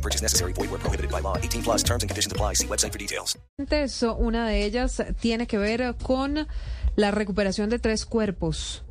No purchase necessary. Void where prohibited by law. 18 plus terms and conditions apply. See website for details. Eso, una de ellas tiene que ver con la recuperación de tres cuerpos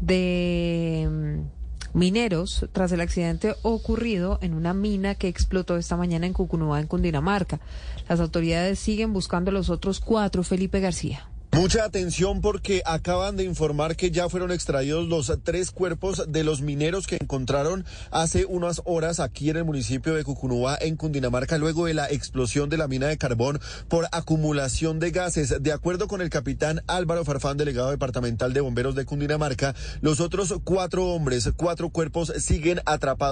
de mm, mineros tras el accidente ocurrido en una mina que explotó esta mañana en Cucunúa, en Cundinamarca. Las autoridades siguen buscando los otros cuatro. Felipe García. Mucha atención porque acaban de informar que ya fueron extraídos los tres cuerpos de los mineros que encontraron hace unas horas aquí en el municipio de Cucunúa, en Cundinamarca, luego de la explosión de la mina de carbón por acumulación de gases. De acuerdo con el capitán Álvaro Farfán, delegado departamental de bomberos de Cundinamarca, los otros cuatro hombres, cuatro cuerpos siguen atrapados.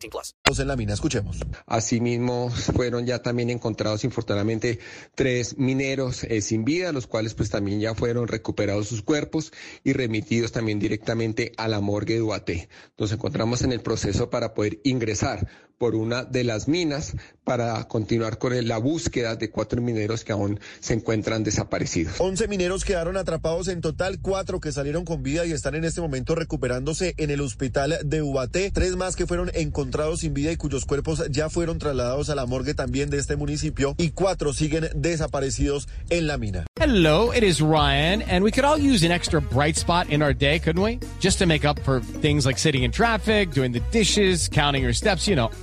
18 plus. en la mina. Escuchemos. Asimismo, fueron ya también encontrados infortunadamente tres mineros eh, sin vida, los cuales pues también ya fueron recuperados sus cuerpos y remitidos también directamente a la morgue de Ubaté. Nos encontramos en el proceso para poder ingresar por una de las minas para continuar con la búsqueda de cuatro mineros que aún se encuentran desaparecidos. 11 mineros quedaron atrapados en total, cuatro que salieron con vida y están en este momento recuperándose en el hospital de Ubaté. Tres más que fueron encontrados sin vida y cuyos cuerpos ya fueron trasladados a la morgue también de este municipio y cuatro siguen desaparecidos en la mina. Hello, it is Ryan, and we could all use an extra bright spot in our day, couldn't we? Just to make up for things like sitting in traffic, doing the dishes, counting your steps, you know,